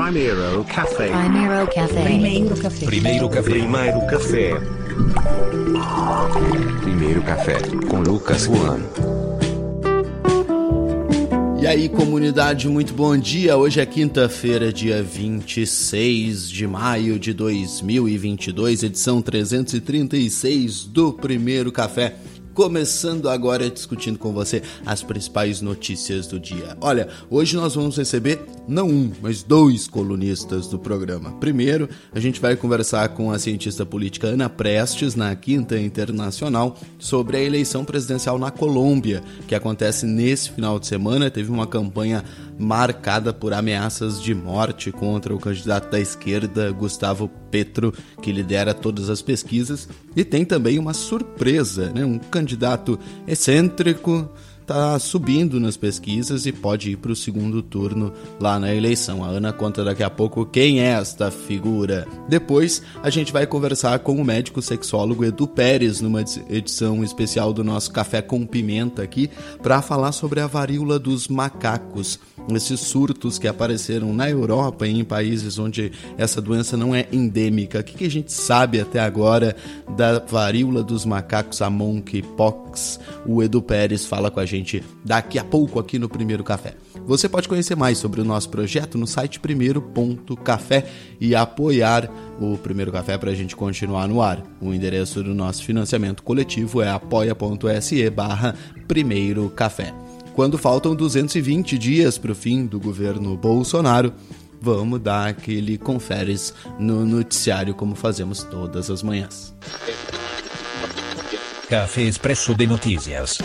Primeiro Café. Primeiro Café. Primeiro café. Primeiro café. Primeiro Café. Primeiro café com Lucas Juan. E aí, comunidade, muito bom dia. Hoje é quinta-feira, dia 26 de maio de 2022, edição 336 do Primeiro Café começando agora discutindo com você as principais notícias do dia. Olha, hoje nós vamos receber não um, mas dois colunistas do programa. Primeiro, a gente vai conversar com a cientista política Ana Prestes na Quinta Internacional sobre a eleição presidencial na Colômbia, que acontece nesse final de semana. Teve uma campanha marcada por ameaças de morte contra o candidato da esquerda, Gustavo Petro, que lidera todas as pesquisas, e tem também uma surpresa, né? Um candidato excêntrico está subindo nas pesquisas e pode ir para o segundo turno lá na eleição. A Ana conta daqui a pouco quem é esta figura. Depois a gente vai conversar com o médico sexólogo Edu Pérez numa edição especial do nosso Café com Pimenta aqui para falar sobre a varíola dos macacos esses surtos que apareceram na Europa e em países onde essa doença não é endêmica. O que, a gente sabe até agora da varíola dos macacos, a monkeypox? O Edu Pérez fala com a gente daqui a pouco aqui no Primeiro Café. Você pode conhecer mais sobre o nosso projeto no site primeiro.café e apoiar o Primeiro Café para a gente continuar no ar. O endereço do nosso financiamento coletivo é apoia.se barra Primeiro Café quando faltam 220 dias para o fim do governo Bolsonaro, vamos dar aquele conferes no noticiário como fazemos todas as manhãs. Café Expresso de Notícias.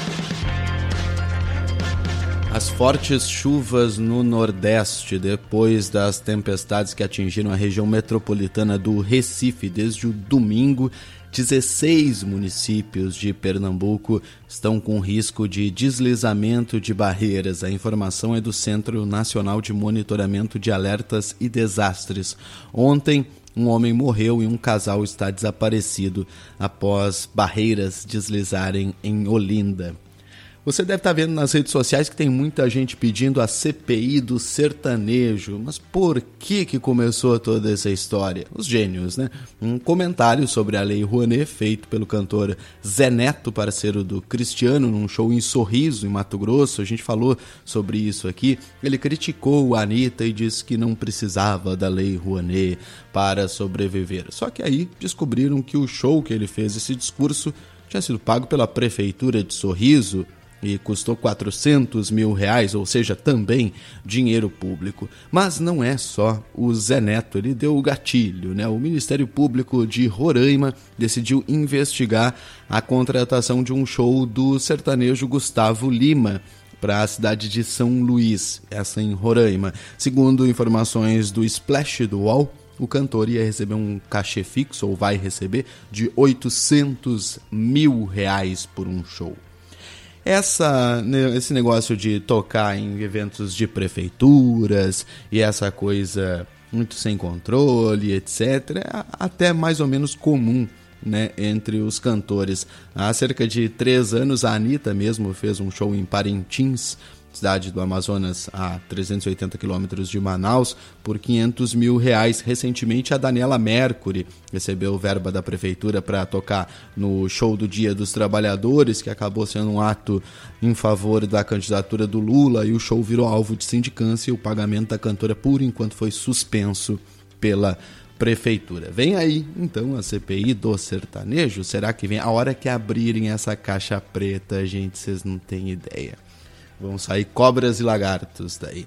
As fortes chuvas no Nordeste, depois das tempestades que atingiram a região metropolitana do Recife desde o domingo, 16 municípios de Pernambuco estão com risco de deslizamento de barreiras. A informação é do Centro Nacional de Monitoramento de Alertas e Desastres. Ontem, um homem morreu e um casal está desaparecido após barreiras deslizarem em Olinda. Você deve estar vendo nas redes sociais que tem muita gente pedindo a CPI do sertanejo. Mas por que que começou toda essa história? Os gênios, né? Um comentário sobre a Lei Rouanet feito pelo cantor Zé Neto, parceiro do Cristiano, num show em Sorriso, em Mato Grosso. A gente falou sobre isso aqui. Ele criticou a Anitta e disse que não precisava da Lei Rouanet para sobreviver. Só que aí descobriram que o show que ele fez, esse discurso, tinha sido pago pela prefeitura de Sorriso e custou 400 mil reais, ou seja, também dinheiro público. Mas não é só o Zé Neto, ele deu o gatilho, né? O Ministério Público de Roraima decidiu investigar a contratação de um show do sertanejo Gustavo Lima para a cidade de São Luís, essa em Roraima. Segundo informações do Splash do UOL, o cantor ia receber um cachê fixo, ou vai receber, de 800 mil reais por um show. Essa, esse negócio de tocar em eventos de prefeituras e essa coisa muito sem controle, etc., é até mais ou menos comum né, entre os cantores. Há cerca de três anos, a Anitta mesmo fez um show em Parintins cidade do Amazonas, a 380 quilômetros de Manaus, por 500 mil reais. Recentemente, a Daniela Mercury recebeu verba da prefeitura para tocar no show do Dia dos Trabalhadores, que acabou sendo um ato em favor da candidatura do Lula, e o show virou alvo de sindicância e o pagamento da cantora, por enquanto, foi suspenso pela prefeitura. Vem aí, então, a CPI do sertanejo. Será que vem? A hora que abrirem essa caixa preta, gente, vocês não têm ideia. Vão sair cobras e lagartos daí.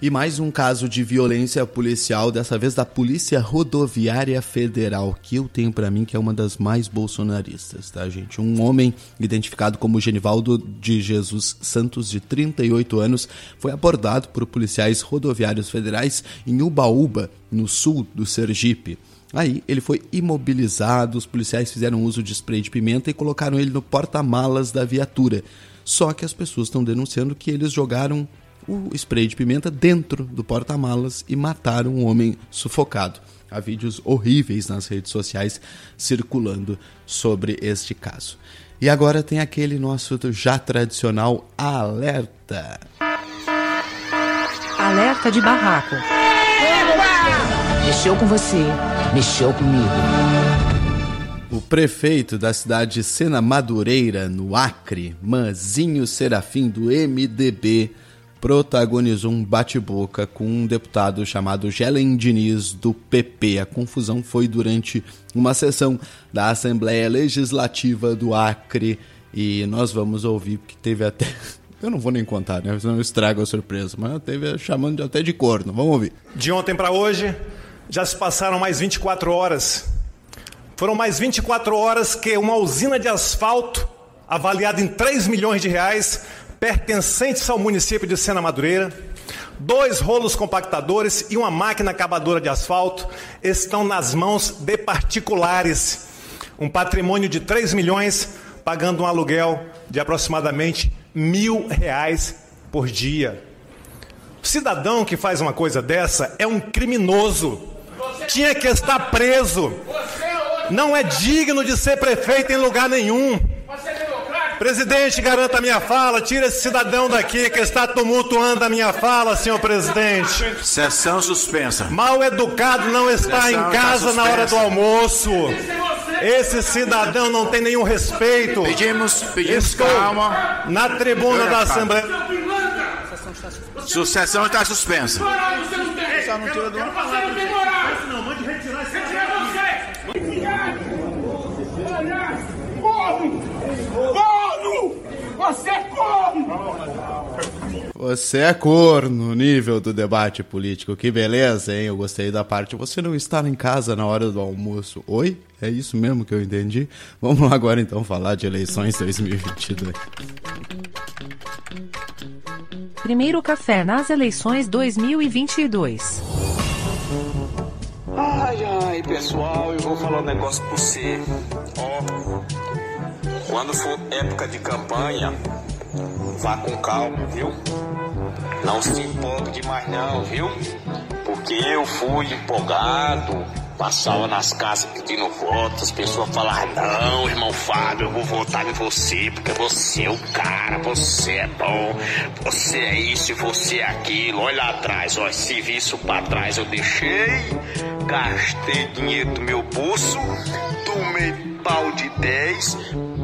E mais um caso de violência policial, dessa vez da Polícia Rodoviária Federal, que eu tenho para mim que é uma das mais bolsonaristas, tá, gente? Um homem identificado como Genivaldo de Jesus Santos, de 38 anos, foi abordado por policiais rodoviários federais em Ubaúba, no sul do Sergipe. Aí ele foi imobilizado, os policiais fizeram uso de spray de pimenta e colocaram ele no porta-malas da viatura. Só que as pessoas estão denunciando que eles jogaram o spray de pimenta dentro do porta-malas e mataram um homem sufocado. Há vídeos horríveis nas redes sociais circulando sobre este caso. E agora tem aquele nosso já tradicional alerta. Alerta de barraco. Mexeu com você, mexeu comigo. O prefeito da cidade de Sena Madureira, no Acre, Manzinho Serafim, do MDB, protagonizou um bate-boca com um deputado chamado Gelen Diniz, do PP. A confusão foi durante uma sessão da Assembleia Legislativa do Acre e nós vamos ouvir que teve até. Eu não vou nem contar, né? Senão eu estrago a surpresa, mas teve chamando até de corno. Vamos ouvir. De ontem para hoje, já se passaram mais 24 horas. Foram mais 24 horas que uma usina de asfalto, avaliada em 3 milhões de reais, pertencentes ao município de Sena Madureira, dois rolos compactadores e uma máquina acabadora de asfalto estão nas mãos de particulares. Um patrimônio de 3 milhões, pagando um aluguel de aproximadamente mil reais por dia. O cidadão que faz uma coisa dessa é um criminoso. Tinha que estar preso. Não é digno de ser prefeito em lugar nenhum. Presidente, garanta a minha fala. Tira esse cidadão daqui que está tumultuando a minha fala, senhor presidente. Sessão suspensa. Mal educado não está Sessão em casa na hora do almoço. Esse cidadão não tem nenhum respeito. Pedimos, pedimos Estou calma. na tribuna da. Assembleia. Sucessão está suspensa. Corno! Corno! Você é corno! Você é corno, nível do debate político. Que beleza, hein? Eu gostei da parte. Você não estar em casa na hora do almoço. Oi? É isso mesmo que eu entendi? Vamos lá agora então falar de eleições 2022. Primeiro café nas eleições 2022. Ai, ai, pessoal, eu vou falar um negócio pra você. Ó, quando for época de campanha, vá com calma, viu? Não se empolgue demais não, viu? Eu fui empolgado, passava nas casas pedindo voto, as pessoas falavam, não, irmão Fábio, eu vou votar em você, porque você é o cara, você é bom, você é isso e você é aquilo. Olha lá atrás, ó, serviço pra trás eu deixei, gastei dinheiro do meu bolso, tomei pau de 10,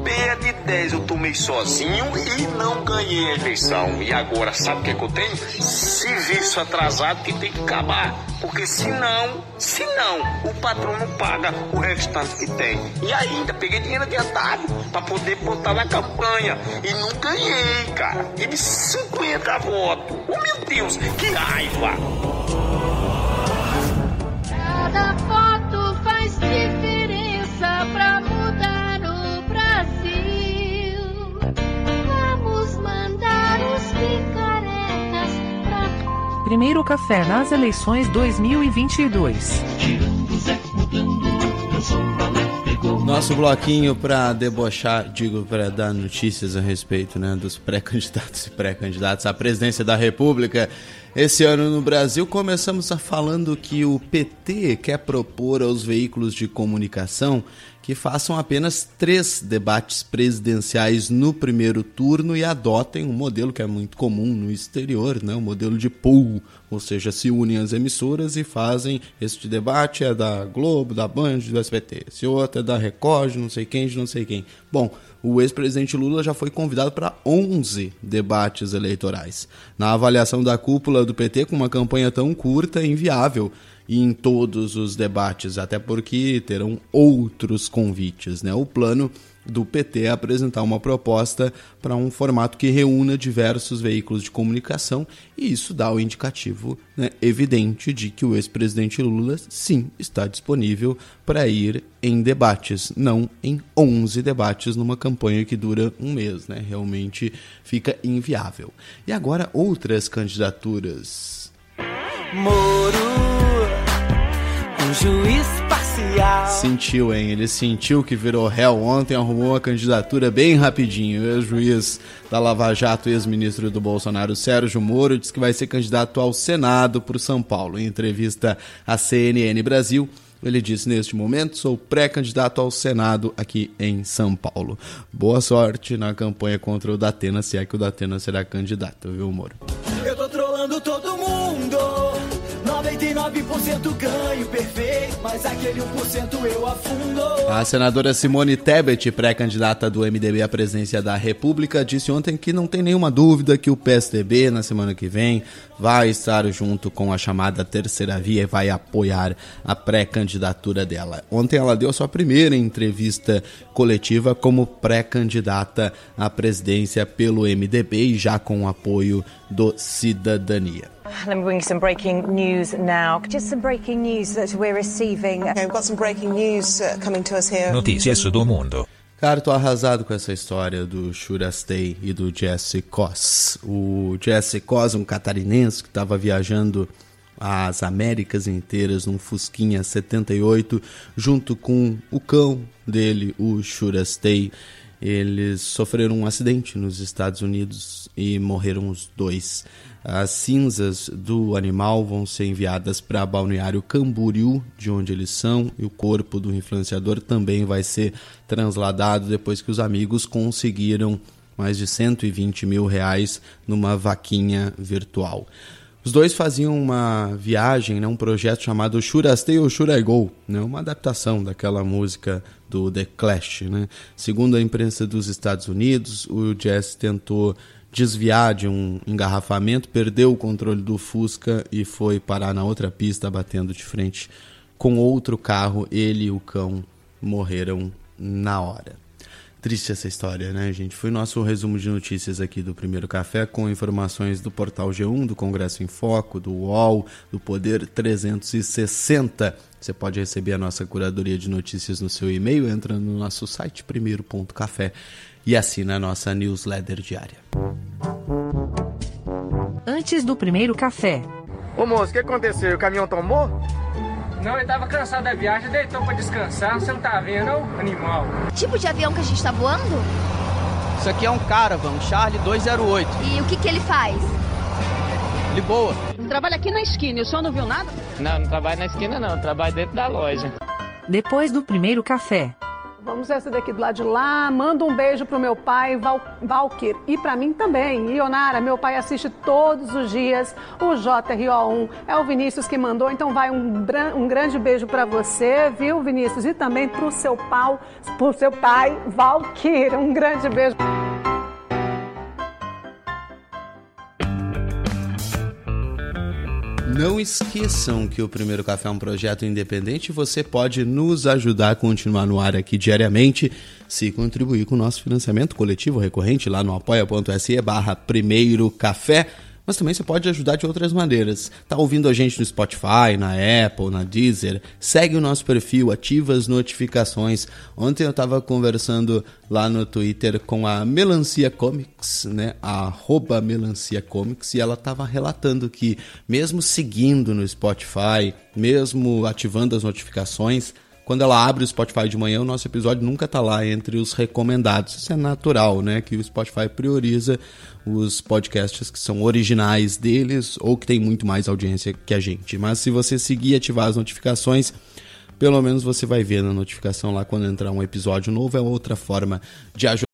Meia de 10 eu tomei sozinho e não ganhei a eleição. E agora, sabe o que, é que eu tenho? Serviço atrasado que tem que acabar. Porque senão, senão, o patrão não paga o restante que tem. E ainda peguei dinheiro adiantado para poder botar na campanha. E não ganhei, cara. E de 50 votos. Oh meu Deus, que raiva! Cada foto faz diferença Primeiro café nas eleições 2022. Nosso bloquinho para debochar, digo, para dar notícias a respeito né, dos pré-candidatos e pré-candidatos à presidência da República. Esse ano no Brasil, começamos a falando que o PT quer propor aos veículos de comunicação que façam apenas três debates presidenciais no primeiro turno e adotem um modelo que é muito comum no exterior, né? o modelo de pool, ou seja, se unem as emissoras e fazem este debate é da Globo, da Band, do SBT, esse outro é da Record, não sei quem, de não sei quem. Bom, o ex-presidente Lula já foi convidado para 11 debates eleitorais. Na avaliação da cúpula do PT, com uma campanha tão curta, é inviável ir em todos os debates, até porque terão outros convites. Né? O plano do PT a apresentar uma proposta para um formato que reúna diversos veículos de comunicação e isso dá o indicativo né, evidente de que o ex-presidente Lula sim está disponível para ir em debates, não em 11 debates numa campanha que dura um mês, né? Realmente fica inviável. E agora outras candidaturas. Moro, juiz parcial. Sentiu, hein? Ele sentiu que virou réu ontem, arrumou uma candidatura bem rapidinho. O ex-juiz da Lava Jato, ex-ministro do Bolsonaro, Sérgio Moro, disse que vai ser candidato ao Senado por São Paulo. Em entrevista à CNN Brasil, ele disse: Neste momento, sou pré-candidato ao Senado aqui em São Paulo. Boa sorte na campanha contra o Datena, se é que o Datena será candidato, viu, Moro? Eu tô 99% ganho perfeito, mas aquele 1% eu afundo. A senadora Simone Tebet, pré-candidata do MDB à presidência da República, disse ontem que não tem nenhuma dúvida que o PSDB, na semana que vem, vai estar junto com a chamada Terceira Via e vai apoiar a pré-candidatura dela. Ontem ela deu sua primeira entrevista coletiva como pré-candidata à presidência pelo MDB e já com o apoio do Cidadania. Let me bring you some breaking news now. Just some breaking news that we're receiving. Okay, we've got some breaking news uh, coming to us here. Notícias do mundo. Cara, tô arrasado com essa história do Shurastei e do Jesse Cos. O Jesse Cos, um catarinense que estava viajando as Américas inteiras num Fusquinha 78, junto com o cão dele, o Shurastei. Eles sofreram um acidente nos Estados Unidos e morreram os dois. As cinzas do animal vão ser enviadas para Balneário Camboriú, de onde eles são, e o corpo do influenciador também vai ser transladado depois que os amigos conseguiram mais de 120 mil reais numa vaquinha virtual. Os dois faziam uma viagem, né, um projeto chamado Shurastei ou Shuragol, né, uma adaptação daquela música do The Clash. Né. Segundo a imprensa dos Estados Unidos, o Jess tentou desviar de um engarrafamento, perdeu o controle do Fusca e foi parar na outra pista, batendo de frente com outro carro. Ele e o cão morreram na hora. Triste essa história, né, gente? Foi nosso resumo de notícias aqui do Primeiro Café com informações do portal G1, do Congresso em Foco, do UOL, do Poder 360. Você pode receber a nossa curadoria de notícias no seu e-mail, entra no nosso site primeiro.café e assina a nossa newsletter diária. Antes do primeiro café. Ô moço, o que aconteceu? O caminhão tombou? Não, ele tava cansado da viagem, deitou pra descansar. Você não tá vendo, não? Animal. Tipo de avião que a gente tá voando? Isso aqui é um Caravan, um Charlie 208. E o que que ele faz? Lisboa. Trabalha aqui na esquina, o senhor não viu nada? Não, não trabalho na esquina não, trabalho dentro da loja. Depois do primeiro café. Vamos essa daqui do lado de lá. Manda um beijo pro meu pai, Val Valkyr. E para mim também. Ionara, meu pai assiste todos os dias o JRO1. É o Vinícius que mandou, então vai um, um grande beijo para você, viu, Vinícius? E também pro seu pau, pro seu pai, Valkyr. Um grande beijo. Não esqueçam que o Primeiro Café é um projeto independente. E você pode nos ajudar a continuar no ar aqui diariamente se contribuir com o nosso financiamento coletivo recorrente lá no apoia.se barra Primeiro Café mas também você pode ajudar de outras maneiras. Tá ouvindo a gente no Spotify, na Apple, na Deezer? Segue o nosso perfil, ativa as notificações. Ontem eu estava conversando lá no Twitter com a Melancia Comics, né? A Melancia Comics, e ela estava relatando que, mesmo seguindo no Spotify, mesmo ativando as notificações, quando ela abre o Spotify de manhã, o nosso episódio nunca está lá entre os recomendados. Isso é natural, né? Que o Spotify prioriza os podcasts que são originais deles ou que tem muito mais audiência que a gente. Mas se você seguir e ativar as notificações, pelo menos você vai ver na notificação lá quando entrar um episódio novo. É outra forma de ajudar.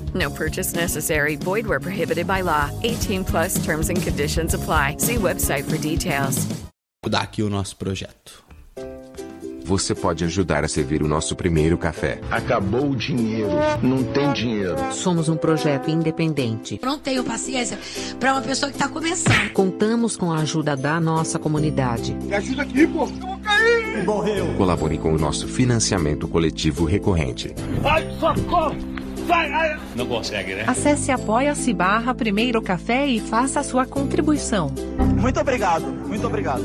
No purchase necessary. Void where prohibited by law. 18 plus terms and conditions apply. See website for details. Mudar aqui o nosso projeto. Você pode ajudar a servir o nosso primeiro café. Acabou o dinheiro. Não tem dinheiro. Somos um projeto independente. Não tenho paciência para uma pessoa que está começando. Contamos com a ajuda da nossa comunidade. Me ajuda aqui, pô. Eu vou cair. Morreu. Colabore com o nosso financiamento coletivo recorrente. Ai, socorro. Vai, ai. Não consegue, né? Acesse apoia-se barra Primeiro Café e faça a sua contribuição. Muito obrigado, muito obrigado.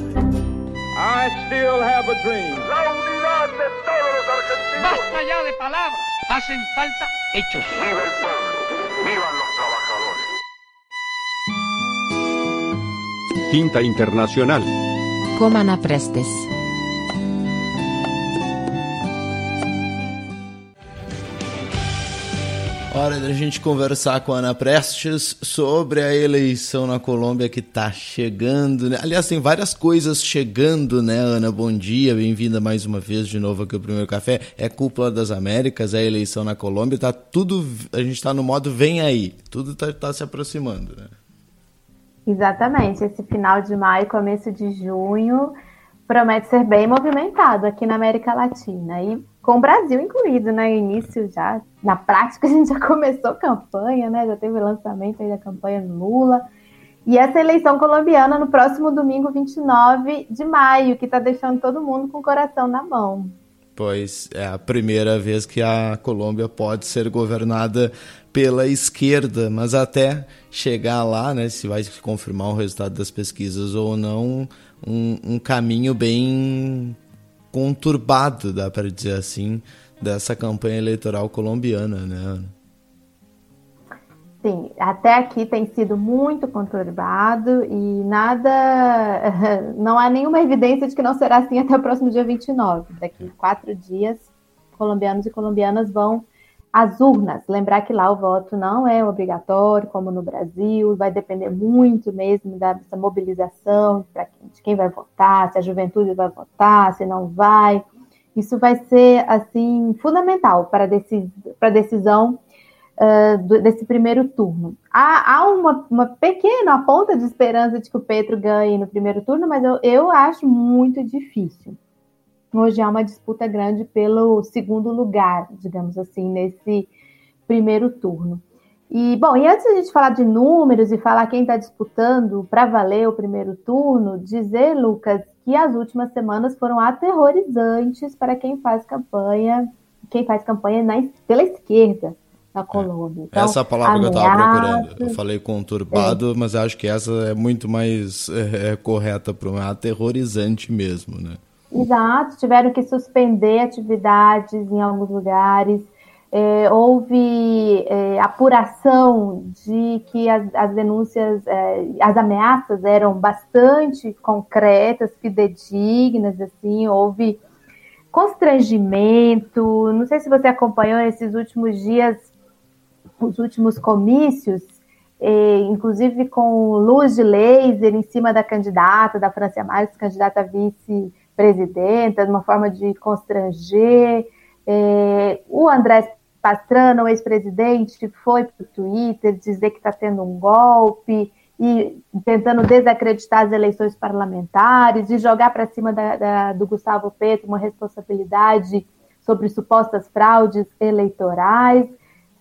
I still have a dream. La unidad de todos los argentinos. Basta ya de palabras. Hacen falta hechos. Viva el pueblo. Vivan los trabajadores. Quinta Internacional. Comana Prestes. Hora da gente conversar com a Ana Prestes sobre a eleição na Colômbia que tá chegando, né? Aliás, tem várias coisas chegando, né, Ana? Bom dia, bem-vinda mais uma vez de novo aqui ao Primeiro Café. É Cúpula das Américas, é a eleição na Colômbia, tá tudo. A gente tá no modo vem aí, tudo tá, tá se aproximando, né? Exatamente, esse final de maio, começo de junho, promete ser bem movimentado aqui na América Latina. E com o Brasil incluído, né? Início já, na prática, a gente já começou campanha, né? Já teve lançamento aí da campanha Lula. E essa eleição colombiana no próximo domingo, 29 de maio, que está deixando todo mundo com o coração na mão. Pois é a primeira vez que a Colômbia pode ser governada pela esquerda, mas até chegar lá, né, se vai confirmar o resultado das pesquisas ou não, um, um caminho bem conturbado, dá para dizer assim, dessa campanha eleitoral colombiana, né, Ana? Sim, até aqui tem sido muito conturbado e nada. Não há nenhuma evidência de que não será assim até o próximo dia 29. Daqui quatro dias, colombianos e colombianas vão às urnas. Lembrar que lá o voto não é obrigatório, como no Brasil, vai depender muito mesmo dessa mobilização de quem vai votar, se a juventude vai votar, se não vai. Isso vai ser assim fundamental para a decisão uh, do, desse primeiro turno. Há, há uma, uma, pequena ponta de esperança de que o Petro ganhe no primeiro turno, mas eu, eu acho muito difícil. Hoje há uma disputa grande pelo segundo lugar, digamos assim, nesse primeiro turno. E, bom, e antes de a gente falar de números e falar quem está disputando para valer o primeiro turno, dizer, Lucas, que as últimas semanas foram aterrorizantes para quem faz campanha, quem faz campanha na, pela esquerda na Colômbia. Então, essa é a palavra ameaças, que eu estava procurando. Eu falei conturbado, é. mas acho que essa é muito mais é, é correta para um aterrorizante mesmo, né? Exato, tiveram que suspender atividades em alguns lugares. É, houve é, apuração de que as, as denúncias, é, as ameaças eram bastante concretas, fidedignas, assim, houve constrangimento. Não sei se você acompanhou esses últimos dias, os últimos comícios, é, inclusive com luz de laser em cima da candidata, da Francia Marques, candidata a vice-presidenta, uma forma de constranger. É, o André Pastrana, o ex-presidente, foi para o Twitter dizer que está tendo um golpe e tentando desacreditar as eleições parlamentares e jogar para cima da, da, do Gustavo Petro uma responsabilidade sobre supostas fraudes eleitorais.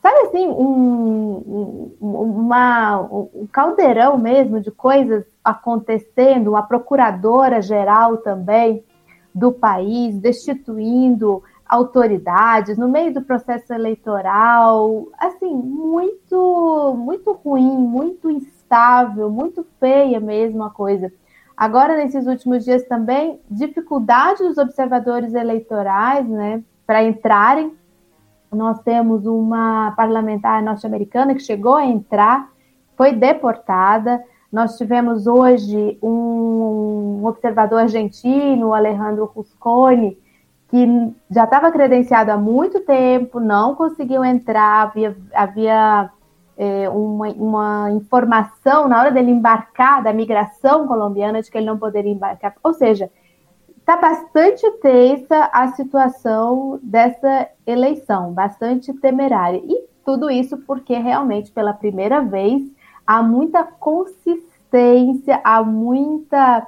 Sabe assim, um, um, uma, um caldeirão mesmo de coisas acontecendo, a procuradora-geral também do país destituindo autoridades no meio do processo eleitoral, assim, muito, muito ruim, muito instável, muito feia mesmo a coisa. Agora, nesses últimos dias também, dificuldade dos observadores eleitorais, né, para entrarem. Nós temos uma parlamentar norte-americana que chegou a entrar, foi deportada. Nós tivemos hoje um observador argentino, Alejandro Rusconi, que já estava credenciado há muito tempo, não conseguiu entrar, havia, havia é, uma, uma, informação na hora dele embarcar da migração colombiana de que ele não poderia embarcar. Ou seja, está bastante tensa a situação dessa eleição, bastante temerária. E tudo isso porque realmente, pela primeira vez, há muita consistência, há muita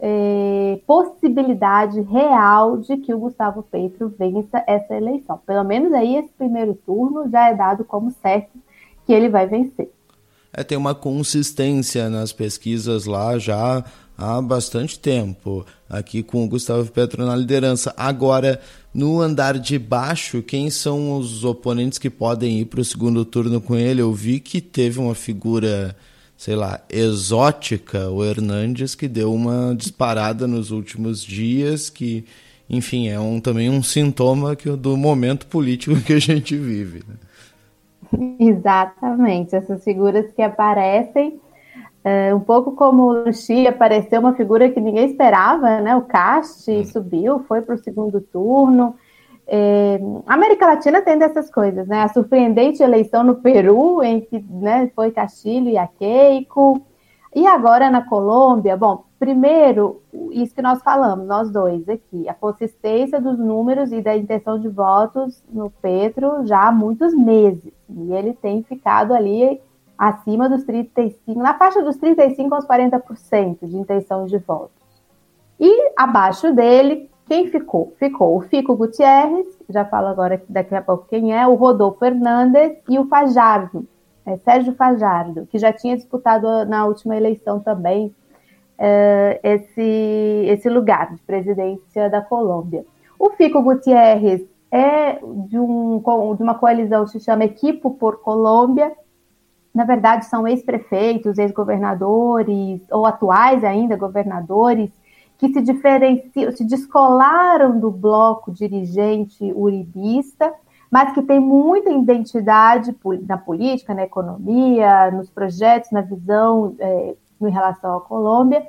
é, possibilidade real de que o Gustavo Petro vença essa eleição. Pelo menos aí esse primeiro turno já é dado como certo que ele vai vencer. É, tem uma consistência nas pesquisas lá já há bastante tempo, aqui com o Gustavo Petro na liderança. Agora, no andar de baixo, quem são os oponentes que podem ir para o segundo turno com ele? Eu vi que teve uma figura sei lá, exótica, o Hernandes, que deu uma disparada nos últimos dias, que, enfim, é um, também um sintoma que, do momento político que a gente vive. Né? Exatamente, essas figuras que aparecem, é, um pouco como o Luxi apareceu uma figura que ninguém esperava, né? O Cast hum. subiu, foi para o segundo turno. É, a América Latina tem dessas coisas, né? A surpreendente eleição no Peru, em que né, foi Castilho e a Keiko. E agora na Colômbia, bom, primeiro, isso que nós falamos, nós dois aqui, a consistência dos números e da intenção de votos no Petro já há muitos meses. E ele tem ficado ali acima dos 35, na faixa dos 35 aos 40% de intenção de votos. E abaixo dele, quem ficou? Ficou o Fico Gutierrez, já falo agora daqui a pouco quem é, o Rodolfo Fernandes e o Fajardo, é, Sérgio Fajardo, que já tinha disputado na última eleição também é, esse, esse lugar de presidência da Colômbia. O Fico Gutierrez é de, um, de uma coalizão que se chama Equipo por Colômbia. Na verdade, são ex-prefeitos, ex-governadores, ou atuais ainda governadores, que se diferenciam, se descolaram do bloco dirigente uribista, mas que tem muita identidade na política, na economia, nos projetos, na visão é, em relação à Colômbia,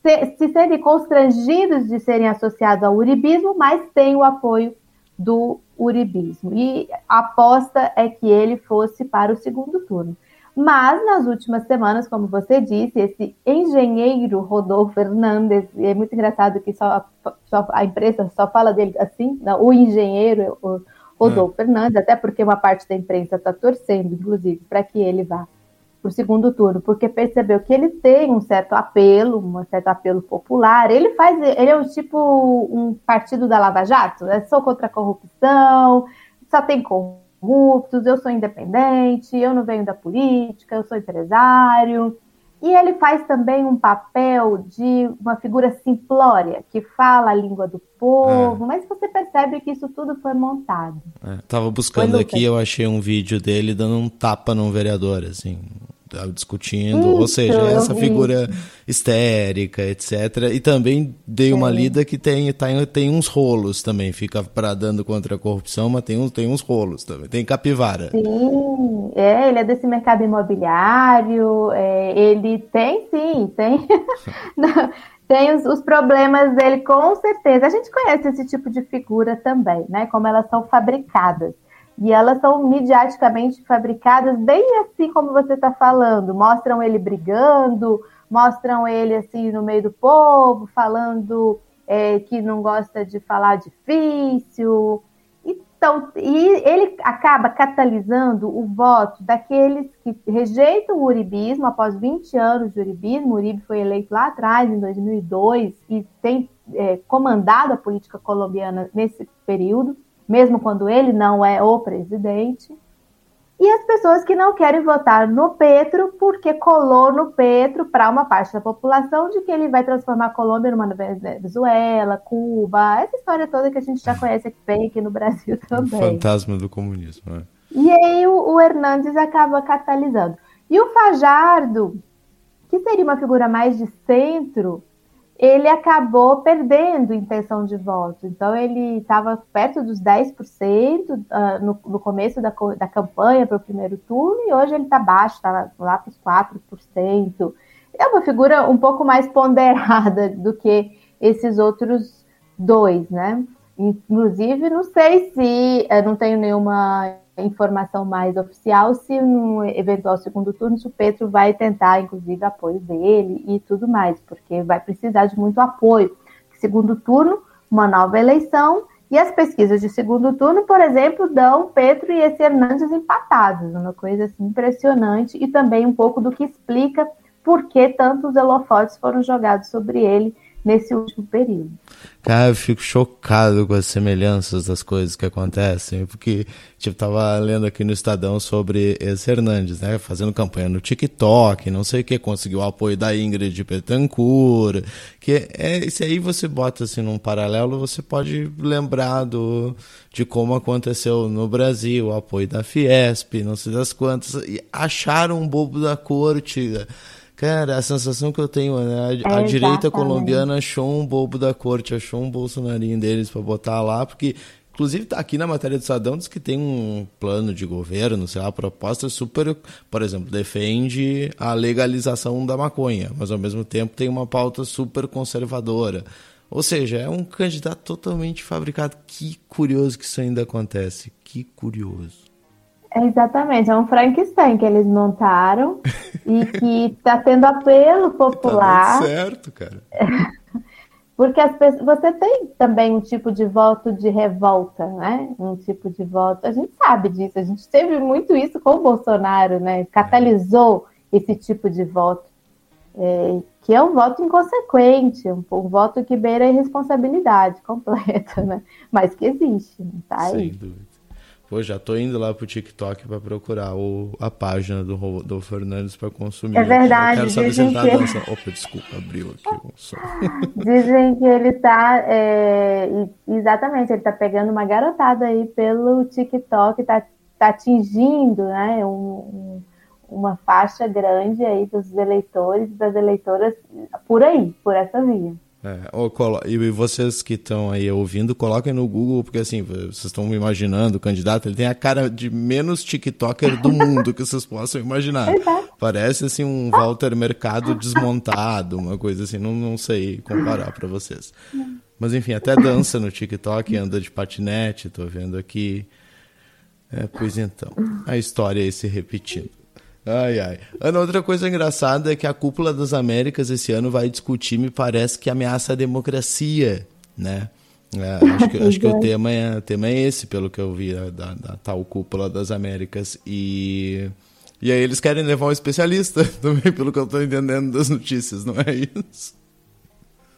se, se serem constrangidos de serem associados ao uribismo, mas têm o apoio do uribismo. E a aposta é que ele fosse para o segundo turno. Mas nas últimas semanas, como você disse, esse engenheiro Rodolfo Fernandes, e é muito engraçado que só, só a imprensa só fala dele assim, não, o engenheiro o Rodolfo é. Fernandes, até porque uma parte da imprensa está torcendo, inclusive, para que ele vá para o segundo turno, porque percebeu que ele tem um certo apelo, um certo apelo popular. Ele faz, ele é um tipo um partido da Lava Jato, é só contra a corrupção, só tem corruptos, eu sou independente, eu não venho da política, eu sou empresário. E ele faz também um papel de uma figura simplória, que fala a língua do povo, é. mas você percebe que isso tudo foi montado. É, tava buscando aqui, eu achei um vídeo dele dando um tapa num vereador, assim, discutindo, Isso, ou seja, essa figura histérica, etc. E também dei uma lida que tem, tem, tem uns rolos também, fica bradando contra a corrupção, mas tem uns, tem uns rolos também, tem capivara. Sim, é, ele é desse mercado imobiliário, é, ele tem sim, tem. tem os, os, problemas dele, com certeza. A gente conhece esse tipo de figura também, né? Como elas são fabricadas. E elas são midiaticamente fabricadas bem assim como você está falando. Mostram ele brigando, mostram ele assim no meio do povo, falando é, que não gosta de falar difícil. Então, e ele acaba catalisando o voto daqueles que rejeitam o uribismo após 20 anos de uribismo. O Uribe foi eleito lá atrás, em 2002, e tem é, comandado a política colombiana nesse período mesmo quando ele não é o presidente. E as pessoas que não querem votar no Petro porque colou no Petro para uma parte da população de que ele vai transformar a Colômbia numa Venezuela, Cuba, essa história toda que a gente já conhece bem aqui no Brasil também. O fantasma do comunismo. Né? E aí o, o Hernandes acaba catalisando. E o Fajardo, que seria uma figura mais de centro, ele acabou perdendo intenção de voto. Então, ele estava perto dos 10% uh, no, no começo da, da campanha para o primeiro turno, e hoje ele está baixo, está lá para os 4%. É uma figura um pouco mais ponderada do que esses outros dois, né? Inclusive, não sei se, eh, não tenho nenhuma informação mais oficial se no eventual segundo turno se o Petro vai tentar, inclusive, apoio dele e tudo mais, porque vai precisar de muito apoio. Segundo turno, uma nova eleição e as pesquisas de segundo turno, por exemplo, dão Petro e esse Hernandes empatados, uma coisa assim, impressionante e também um pouco do que explica por que tantos holofotes foram jogados sobre ele nesse último período. Cara, eu fico chocado com as semelhanças das coisas que acontecem, porque, tipo, tava lendo aqui no Estadão sobre esse Hernandes, né, fazendo campanha no TikTok, não sei o que, conseguiu o apoio da Ingrid Betancourt, que é, esse aí você bota, assim, num paralelo, você pode lembrar do, de como aconteceu no Brasil, o apoio da Fiesp, não sei das quantas, e acharam um bobo da corte, Cara, a sensação que eu tenho, né? A, a direita colombiana achou um bobo da corte, achou um bolsonarinho deles para botar lá, porque Inclusive, tá aqui na matéria do Sadão, diz que tem um plano de governo, sei lá, proposta super, por exemplo, defende a legalização da maconha, mas ao mesmo tempo tem uma pauta super conservadora. Ou seja, é um candidato totalmente fabricado. Que curioso que isso ainda acontece. Que curioso. É exatamente, é um Frankenstein que eles montaram e que está tendo apelo popular. Tá certo, cara. Porque as pessoas, você tem também um tipo de voto de revolta, né? Um tipo de voto. A gente sabe disso, a gente teve muito isso com o Bolsonaro, né? Catalisou esse tipo de voto, é, que é um voto inconsequente, um, um, voto que beira a irresponsabilidade completa, né? Mas que existe, tá? Sem dúvida. Pô, já tô indo lá pro TikTok para procurar o, a página do, do Fernandes para consumir. É verdade. Eu quero saber se ele tá que... dançando. Opa, desculpa, abriu aqui o som. Dizem que ele tá. É, exatamente, ele tá pegando uma garotada aí pelo TikTok, tá, tá atingindo né, um, uma faixa grande aí dos eleitores e das eleitoras por aí, por essa via. É, e vocês que estão aí ouvindo, coloquem no Google, porque assim, vocês estão imaginando o candidato, ele tem a cara de menos TikToker do mundo que vocês possam imaginar. Parece assim um Walter Mercado desmontado, uma coisa assim, não, não sei comparar para vocês. Mas enfim, até dança no TikTok, anda de patinete, tô vendo aqui. É, pois então, a história aí se repetindo. Ai, ai. Ana, outra coisa engraçada é que a Cúpula das Américas esse ano vai discutir, me parece que ameaça a democracia, né? É, acho que, acho que o, tema é, o tema é esse, pelo que eu vi, da, da tal Cúpula das Américas. E, e aí eles querem levar um especialista também, pelo que eu estou entendendo das notícias, não é isso?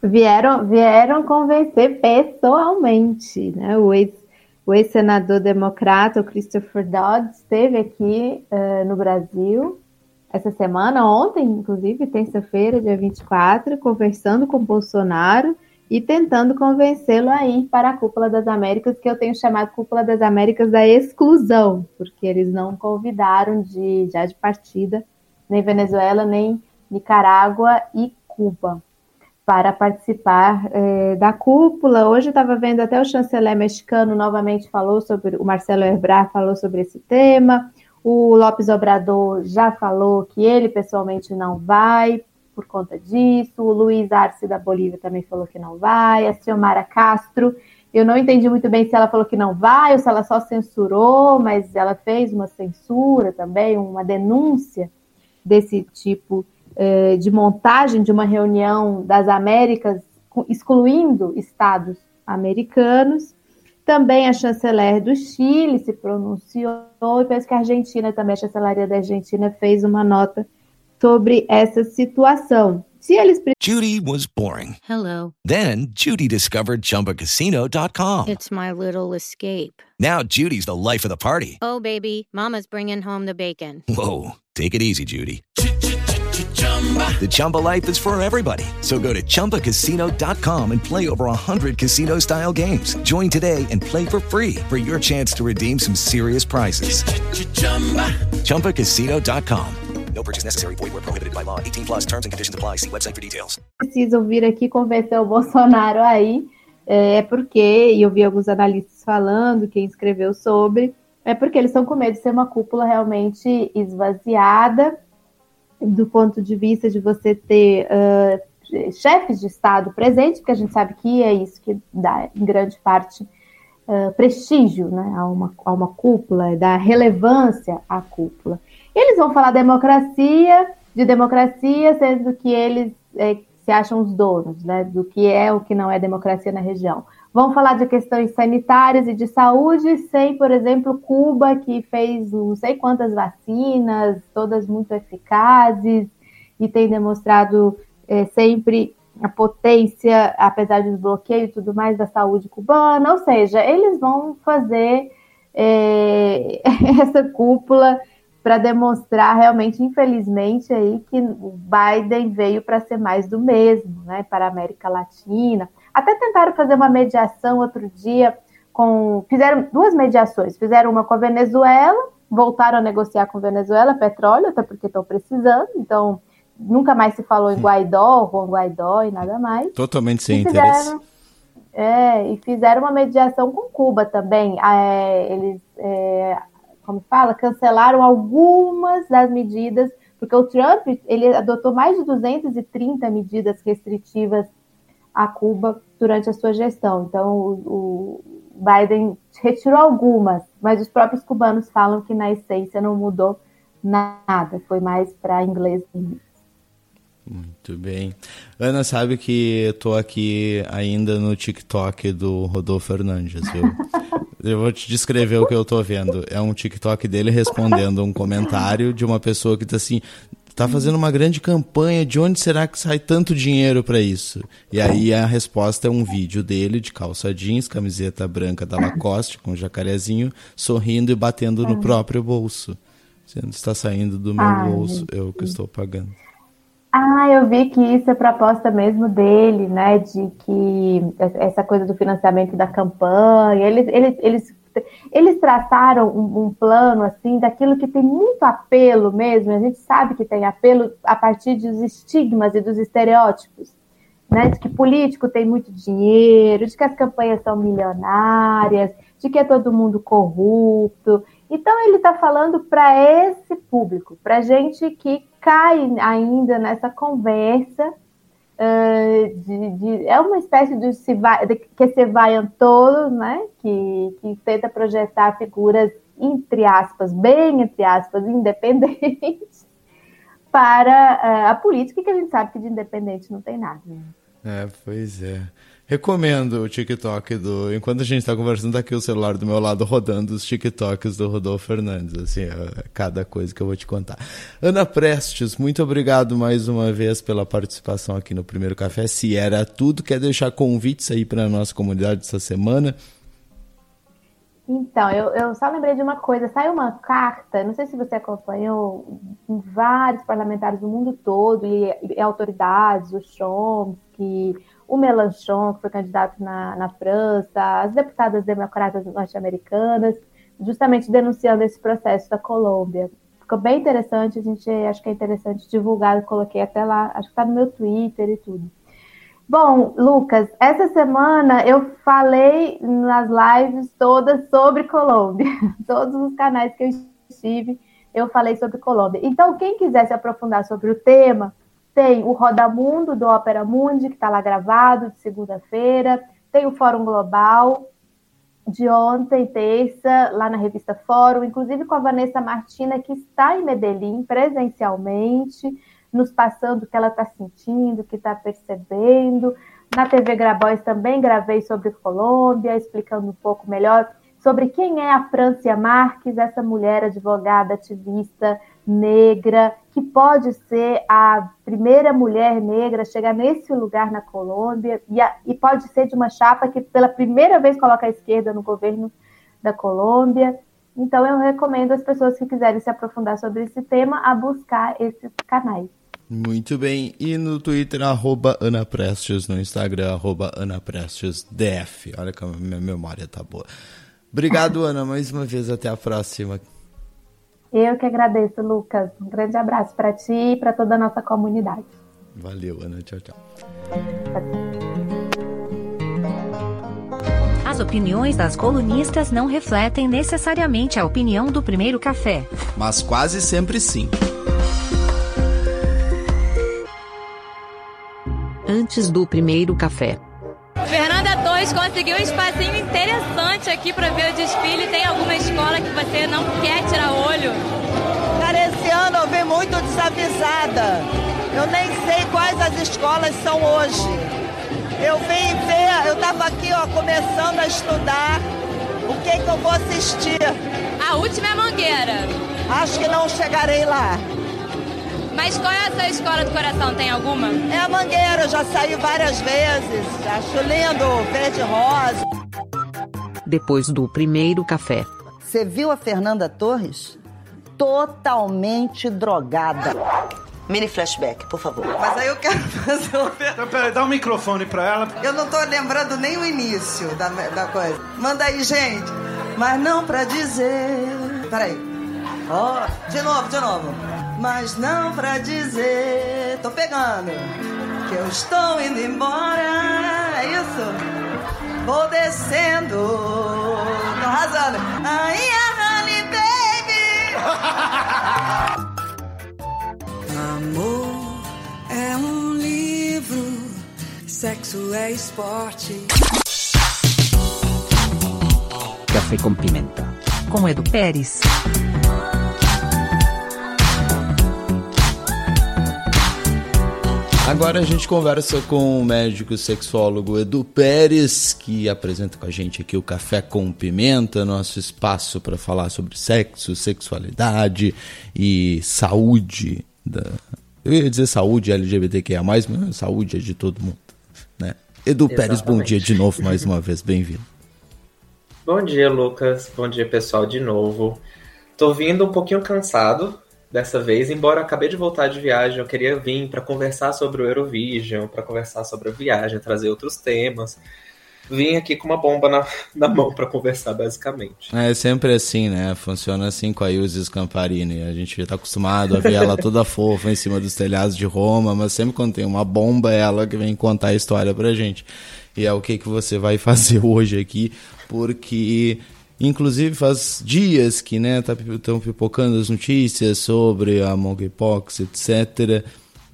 Vieram, vieram convencer pessoalmente, né? O ex o ex-senador democrata, Christopher Dodd, esteve aqui uh, no Brasil essa semana, ontem, inclusive, terça-feira, dia 24, conversando com Bolsonaro e tentando convencê-lo a ir para a Cúpula das Américas, que eu tenho chamado Cúpula das Américas da exclusão, porque eles não convidaram de, já de partida nem Venezuela, nem Nicarágua e Cuba para participar eh, da cúpula. Hoje estava vendo até o chanceler mexicano novamente falou sobre, o Marcelo Ebrard falou sobre esse tema. O Lopes Obrador já falou que ele pessoalmente não vai por conta disso. O Luiz Arce da Bolívia também falou que não vai. A Xiomara Castro, eu não entendi muito bem se ela falou que não vai ou se ela só censurou, mas ela fez uma censura também, uma denúncia desse tipo é, de montagem de uma reunião das Américas, excluindo estados americanos. Também a chanceler do Chile se pronunciou, e penso que a Argentina também, a chancelaria da Argentina, fez uma nota sobre essa situação. Se eles... Judy was boring. Hello. Then Judy discovered chumbacasino.com. It's my little escape. Now Judy's the life of the party. Oh, baby, mama's bringing home the bacon. Whoa, take it easy, Judy. The Chumba life is for everybody. So go to ChumbaCasino.com and play over 100 casino style games. Join today and play for free for your chance to redeem some serious prizes. Ch-ch-chumba. ChumbaCasino.com. No purchase necessary. Void where prohibited by law. 18 plus terms and conditions apply. See website for details. Precisam vir aqui convencer o Bolsonaro aí, é porque, e eu vi alguns analistas falando, quem escreveu sobre, é porque eles estão com medo de ser uma cúpula realmente esvaziada, do ponto de vista de você ter uh, chefes de Estado presentes, porque a gente sabe que é isso que dá, em grande parte, uh, prestígio né, a, uma, a uma cúpula, dá relevância à cúpula. Eles vão falar democracia, de democracia, sendo que eles é, se acham os donos né, do que é o que não é democracia na região. Vão falar de questões sanitárias e de saúde, sem, por exemplo, Cuba, que fez não sei quantas vacinas, todas muito eficazes, e tem demonstrado é, sempre a potência, apesar dos bloqueios e tudo mais, da saúde cubana. Ou seja, eles vão fazer é, essa cúpula para demonstrar realmente, infelizmente, aí que o Biden veio para ser mais do mesmo, né, para a América Latina. Até tentaram fazer uma mediação outro dia com. Fizeram duas mediações. Fizeram uma com a Venezuela, voltaram a negociar com a Venezuela petróleo, até porque estão precisando. Então, nunca mais se falou em Guaidó, Juan Guaidó e nada mais. Totalmente sem fizeram, interesse. É, e fizeram uma mediação com Cuba também. É, eles, é, como fala, cancelaram algumas das medidas, porque o Trump ele adotou mais de 230 medidas restritivas a Cuba durante a sua gestão. Então, o, Biden retirou algumas, mas os próprios cubanos falam que na essência não mudou nada, foi mais para inglês. Muito bem. Ana sabe que estou aqui ainda no TikTok do Rodolfo Fernandes, viu? eu vou te descrever o que eu estou vendo. É um TikTok dele respondendo um comentário de uma pessoa que está assim: está fazendo uma grande campanha, de onde será que sai tanto dinheiro para isso? E aí a resposta é um vídeo dele de calça jeans, camiseta branca da Lacoste, com um jacarezinho, sorrindo e batendo no próprio bolso. Sendo está saindo do meu Ai, bolso, eu que estou pagando. Ah, eu vi que isso é proposta mesmo dele, né? De que essa coisa do financiamento da campanha, eles, eles, eles eles traçaram um, um, plano assim daquilo que tem muito apelo mesmo. A gente sabe que tem apelo a partir dos estigmas e dos estereótipos, né? De que político tem muito dinheiro, de que as campanhas são milionárias, de que é todo mundo corrupto. Então ele está falando para esse público, para gente que cai ainda nessa conversa De, de, é uma espécie de, de que se vai todo, né? Que, que tenta projetar figuras entre aspas, bem entre aspas, independentes para uh, a política que a gente sabe que de independente não tem nada. Né? É, pois é. Recomendo o TikTok do. Enquanto a gente está conversando, tá aqui o celular do meu lado rodando os TikToks do Rodolfo Fernandes. Assim, é cada coisa que eu vou te contar. Ana Prestes, muito obrigado mais uma vez pela participação aqui no Primeiro Café. Se era tudo, quer deixar convites aí para a nossa comunidade essa semana? Então, eu, eu só lembrei de uma coisa. Saiu uma carta, não sei se você acompanhou, em vários parlamentares do mundo todo, e, e autoridades, o Chomsky o Melanchon, que foi candidato na, na França, as deputadas democratas norte-americanas, justamente denunciando esse processo da Colômbia. Ficou bem interessante, a gente acho que é interessante divulgar, eu coloquei até lá, acho que está no meu Twitter e tudo. Bom, Lucas, essa semana eu falei nas lives todas sobre Colômbia. Todos os canais que eu estive, eu falei sobre Colômbia. Então, quem quiser se aprofundar sobre o tema, tem o Roda Mundo do Opera Mundi, que está lá gravado, de segunda-feira. Tem o Fórum Global, de ontem, terça, lá na revista Fórum, inclusive com a Vanessa Martina, que está em Medellín presencialmente, nos passando o que ela está sentindo, o que está percebendo. Na TV Grabois também gravei sobre Colômbia, explicando um pouco melhor sobre quem é a Francia Marques, essa mulher advogada, ativista negra, que pode ser a primeira mulher negra a chegar nesse lugar na Colômbia, e, a, e pode ser de uma chapa que pela primeira vez coloca a esquerda no governo da Colômbia. Então eu recomendo às pessoas que quiserem se aprofundar sobre esse tema a buscar esses canais. Muito bem. E no Twitter, arroba Ana Prestes, no Instagram, arroba Ana Prestes DF. Olha como minha memória tá boa. Obrigado, Ana, mais uma vez. Até a próxima. Eu que agradeço, Lucas. Um grande abraço para ti e para toda a nossa comunidade. Valeu, Ana. Tchau, tchau. As opiniões das colunistas não refletem necessariamente a opinião do primeiro café. Mas quase sempre sim. Antes do primeiro café. Fernanda Torres conseguiu um espacinho interessante aqui para ver o desfile. Tem alguma escola que você não quer tirar olho? Cara, esse ano eu vim muito desavisada. Eu nem sei quais as escolas são hoje. Eu vim ver, eu tava aqui, ó, começando a estudar o que que eu vou assistir. A última é Mangueira. Acho que não chegarei lá. Mas qual é a sua escola do coração? Tem alguma? É a Mangueira, eu já saí várias vezes. Acho lindo, verde rosa. Depois do primeiro café. Você viu a Fernanda Torres? Totalmente drogada. Mini flashback, por favor. Mas aí eu quero fazer uma Então, peraí, dá um microfone pra ela. Eu não tô lembrando nem o início da, da coisa. Manda aí, gente. Mas não pra dizer. Peraí. Ó, oh, de novo, de novo. Mas não pra dizer. Tô pegando. Que eu estou indo embora. É isso? Vou descendo. Tô arrasando. Aí, honey, baby. Amor é um livro, sexo é esporte. Café com pimenta. Com Edu Pérez. Agora a gente conversa com o médico sexólogo Edu Pérez, que apresenta com a gente aqui o Café com Pimenta, nosso espaço para falar sobre sexo, sexualidade e saúde da. Eu ia dizer saúde LGBTQIA, mas saúde é de todo mundo. Né? Edu Exatamente. Pérez, bom dia de novo, mais uma vez, bem-vindo. Bom dia, Lucas. Bom dia, pessoal, de novo. Tô vindo um pouquinho cansado dessa vez, embora acabei de voltar de viagem, eu queria vir para conversar sobre o Eurovision, para conversar sobre a viagem, trazer outros temas. Vim aqui com uma bomba na, na mão para conversar, basicamente. É sempre assim, né? Funciona assim com a Ilse Scamparini. A gente já tá acostumado a ver ela toda fofa em cima dos telhados de Roma, mas sempre quando tem uma bomba, é ela que vem contar a história pra gente. E é o que, que você vai fazer hoje aqui, porque Inclusive faz dias que né, estão tá, pipocando as notícias sobre a monkeypox, etc.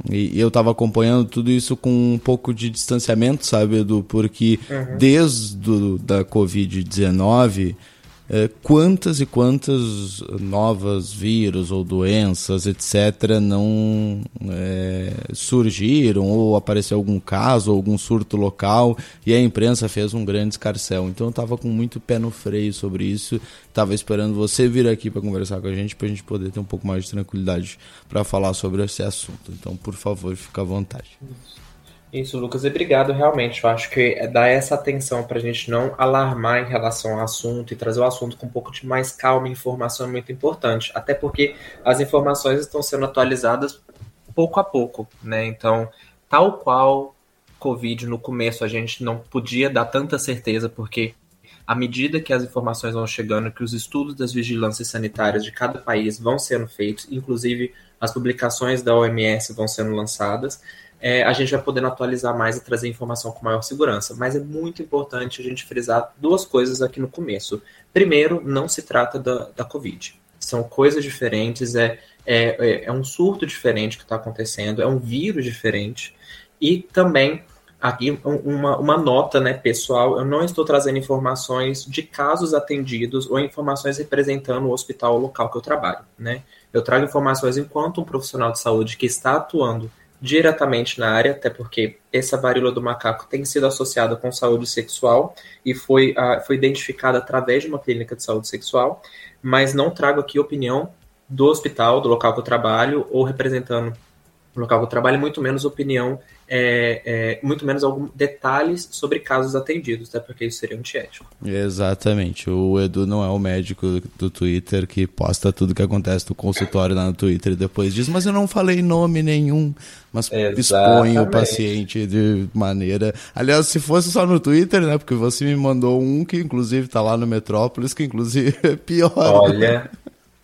E eu estava acompanhando tudo isso com um pouco de distanciamento, sabe, Edu? Porque uhum. desde do, da Covid-19, é, quantas e quantas novas vírus ou doenças, etc., não é, surgiram ou apareceu algum caso, algum surto local e a imprensa fez um grande escarcel. Então eu estava com muito pé no freio sobre isso, estava esperando você vir aqui para conversar com a gente, para a gente poder ter um pouco mais de tranquilidade para falar sobre esse assunto. Então, por favor, fique à vontade. Isso, Lucas, e obrigado. Realmente, eu acho que dar essa atenção para a gente não alarmar em relação ao assunto e trazer o assunto com um pouco de mais calma e informação é muito importante. Até porque as informações estão sendo atualizadas pouco a pouco, né? Então, tal qual Covid no começo a gente não podia dar tanta certeza, porque à medida que as informações vão chegando, que os estudos das vigilâncias sanitárias de cada país vão sendo feitos, inclusive as publicações da OMS vão sendo lançadas é, a gente vai podendo atualizar mais e trazer informação com maior segurança. Mas é muito importante a gente frisar duas coisas aqui no começo. Primeiro, não se trata da, da Covid. São coisas diferentes, é, é, é um surto diferente que está acontecendo, é um vírus diferente. E também, aqui, uma, uma nota né, pessoal: eu não estou trazendo informações de casos atendidos ou informações representando o hospital local que eu trabalho. Né? Eu trago informações enquanto um profissional de saúde que está atuando diretamente na área, até porque essa varíola do macaco tem sido associada com saúde sexual e foi, uh, foi identificada através de uma clínica de saúde sexual, mas não trago aqui opinião do hospital, do local que eu trabalho, ou representando o local que eu trabalho, muito menos opinião é, é, muito menos alguns detalhes sobre casos atendidos, até porque isso seria antiético. Exatamente. O Edu não é o médico do Twitter que posta tudo que acontece no consultório lá no Twitter e depois diz, mas eu não falei nome nenhum. Mas Exatamente. expõe o paciente de maneira. Aliás, se fosse só no Twitter, né? Porque você me mandou um que inclusive tá lá no Metrópolis, que inclusive é pior. Olha.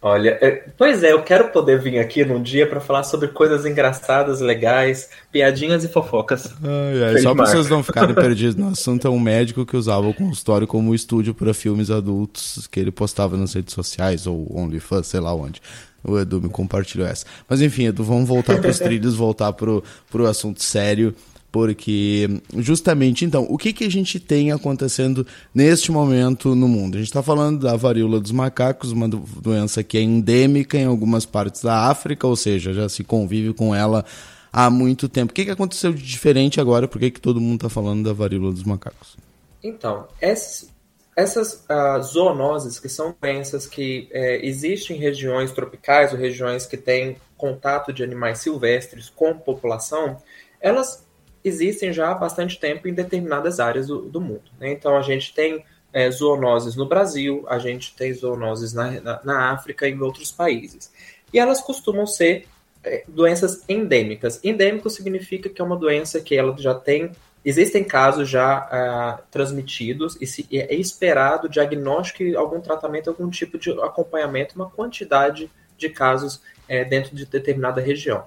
Olha, é, pois é, eu quero poder vir aqui num dia para falar sobre coisas engraçadas, legais, piadinhas e fofocas. Ai, ai, só para vocês não ficarem perdidos no assunto, é um médico que usava o consultório como estúdio para filmes adultos que ele postava nas redes sociais ou OnlyFans, sei lá onde. O Edu me compartilhou essa. Mas enfim, Edu, vamos voltar para os trilhos, voltar pro, pro assunto sério porque justamente então o que, que a gente tem acontecendo neste momento no mundo? A gente está falando da varíola dos macacos uma doença que é endêmica em algumas partes da África ou seja já se convive com ela há muito tempo. O que, que aconteceu de diferente agora? Por que, que todo mundo está falando da varíola dos macacos? Então essas, essas uh, zoonoses que são doenças que é, existem em regiões tropicais ou regiões que têm contato de animais silvestres com população elas existem já há bastante tempo em determinadas áreas do, do mundo. Né? Então, a gente tem é, zoonoses no Brasil, a gente tem zoonoses na, na, na, África e em outros países. E elas costumam ser é, doenças endêmicas. Endêmico significa que é uma doença que ela já tem. Existem casos já ah, transmitidos e se, é esperado diagnóstico e algum tratamento, algum tipo de acompanhamento, uma quantidade de casos é, dentro de determinada região.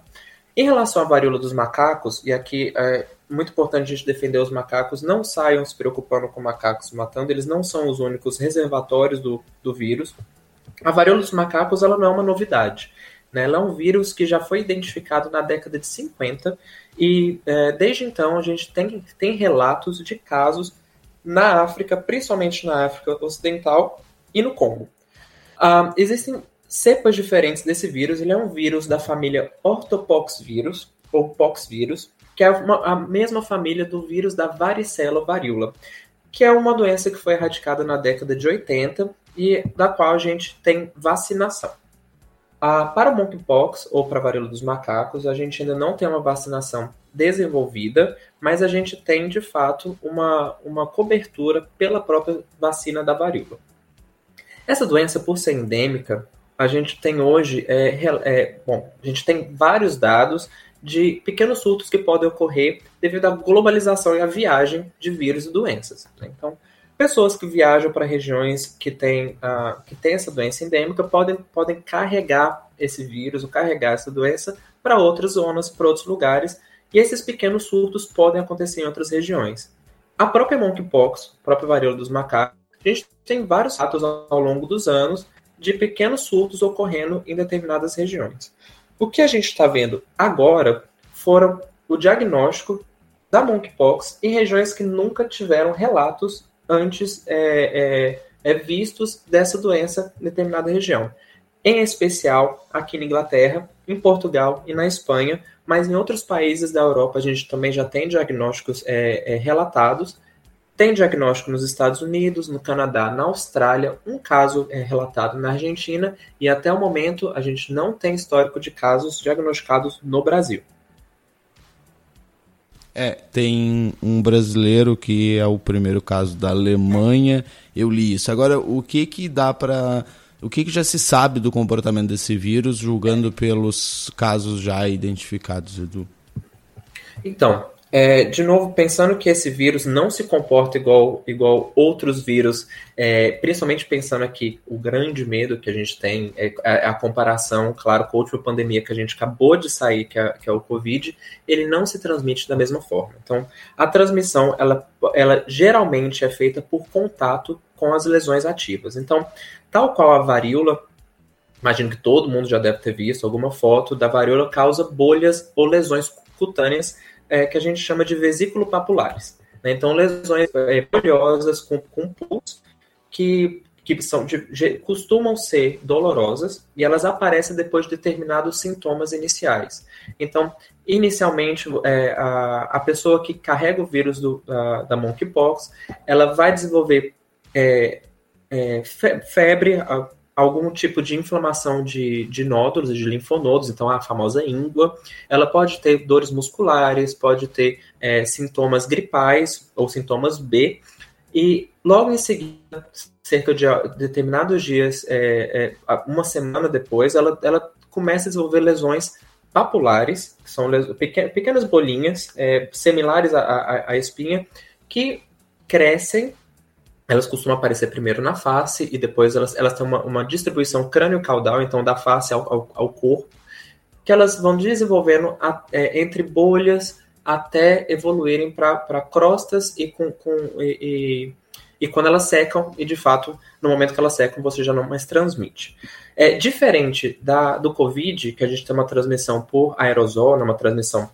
Em relação à varíola dos macacos, e aqui é muito importante a gente defender os macacos, não saiam se preocupando com macacos matando, eles não são os únicos reservatórios do, do vírus. A varíola dos macacos ela não é uma novidade. Né? Ela é um vírus que já foi identificado na década de 50 e é, desde então a gente tem, tem relatos de casos na África, principalmente na África Ocidental e no Congo. Uh, existem cepas diferentes desse vírus. Ele é um vírus da família ortopoxvírus, ou poxvírus, que é uma, a mesma família do vírus da varicela ou varíola, que é uma doença que foi erradicada na década de 80 e da qual a gente tem vacinação. Para o monkeypox, ou para a varíola dos macacos, a gente ainda não tem uma vacinação desenvolvida, mas a gente tem, de fato, uma, uma cobertura pela própria vacina da varíola. Essa doença, por ser endêmica, a gente tem hoje, é, é, bom, a gente tem vários dados de pequenos surtos que podem ocorrer devido à globalização e à viagem de vírus e doenças. Né? Então, pessoas que viajam para regiões que têm, uh, que têm essa doença endêmica podem, podem carregar esse vírus ou carregar essa doença para outras zonas, para outros lugares, e esses pequenos surtos podem acontecer em outras regiões. A própria monkeypox, a própria varíola dos macacos, a gente tem vários fatos ao longo dos anos de pequenos surtos ocorrendo em determinadas regiões. O que a gente está vendo agora foram o diagnóstico da monkeypox em regiões que nunca tiveram relatos antes é, é, é vistos dessa doença em determinada região. Em especial aqui na Inglaterra, em Portugal e na Espanha, mas em outros países da Europa a gente também já tem diagnósticos é, é relatados tem diagnóstico nos Estados Unidos, no Canadá, na Austrália, um caso é relatado na Argentina e até o momento a gente não tem histórico de casos diagnosticados no Brasil. É, tem um brasileiro que é o primeiro caso da Alemanha. Eu li isso. Agora, o que que dá para o que, que já se sabe do comportamento desse vírus, julgando pelos casos já identificados, Edu? Então, é, de novo, pensando que esse vírus não se comporta igual, igual outros vírus, é, principalmente pensando aqui o grande medo que a gente tem é a, é a, comparação, claro, com a última pandemia que a gente acabou de sair, que é, que é, o Covid, ele não se transmite da mesma forma. Então, a transmissão, ela, ela geralmente é feita por contato com as lesões ativas. Então, tal qual a varíola, imagino que todo mundo já deve ter visto alguma foto da varíola, causa bolhas ou lesões cutâneas é, que a gente chama de vesículo papulares. Né? Então, lesões é, poliosas com, com pus que, que são de, costumam ser dolorosas e elas aparecem depois de determinados sintomas iniciais. Então, inicialmente, é, a, a pessoa que carrega o vírus do, a, da monkeypox, ela vai desenvolver é, é, febre, algum tipo de inflamação de, de nódulos, de linfonodos, então a famosa íngua. Ela pode ter dores musculares, pode ter é, sintomas gripais ou sintomas B, e logo em seguida, cerca de determinados dias, é, é, uma semana depois, ela, ela começa a desenvolver lesões papulares, que são pequenas bolinhas, é, similares à, à, à espinha, que crescem elas costumam aparecer primeiro na face e depois elas, elas têm uma, uma distribuição crânio-caudal, então da face ao, ao, ao, corpo, que elas vão desenvolvendo a, é, entre bolhas até evoluírem para crostas e, com, com e, e, e, quando elas secam, e de fato, no momento que elas secam, você já não mais transmite. É diferente da, do Covid, que a gente tem uma transmissão por aerosol, né, uma transmissão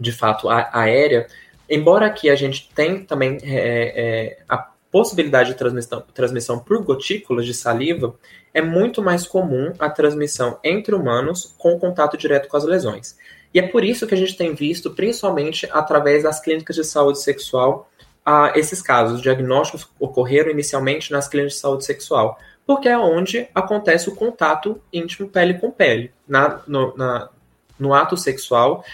de fato aérea, embora aqui a gente tem também é, é, a possibilidade de transmissão, transmissão por gotículas de saliva, é muito mais comum a transmissão entre humanos com contato direto com as lesões. E é por isso que a gente tem visto, principalmente através das clínicas de saúde sexual, esses casos. Os diagnósticos ocorreram inicialmente nas clínicas de saúde sexual, porque é onde acontece o contato íntimo pele com pele, na, no, na, no ato sexual,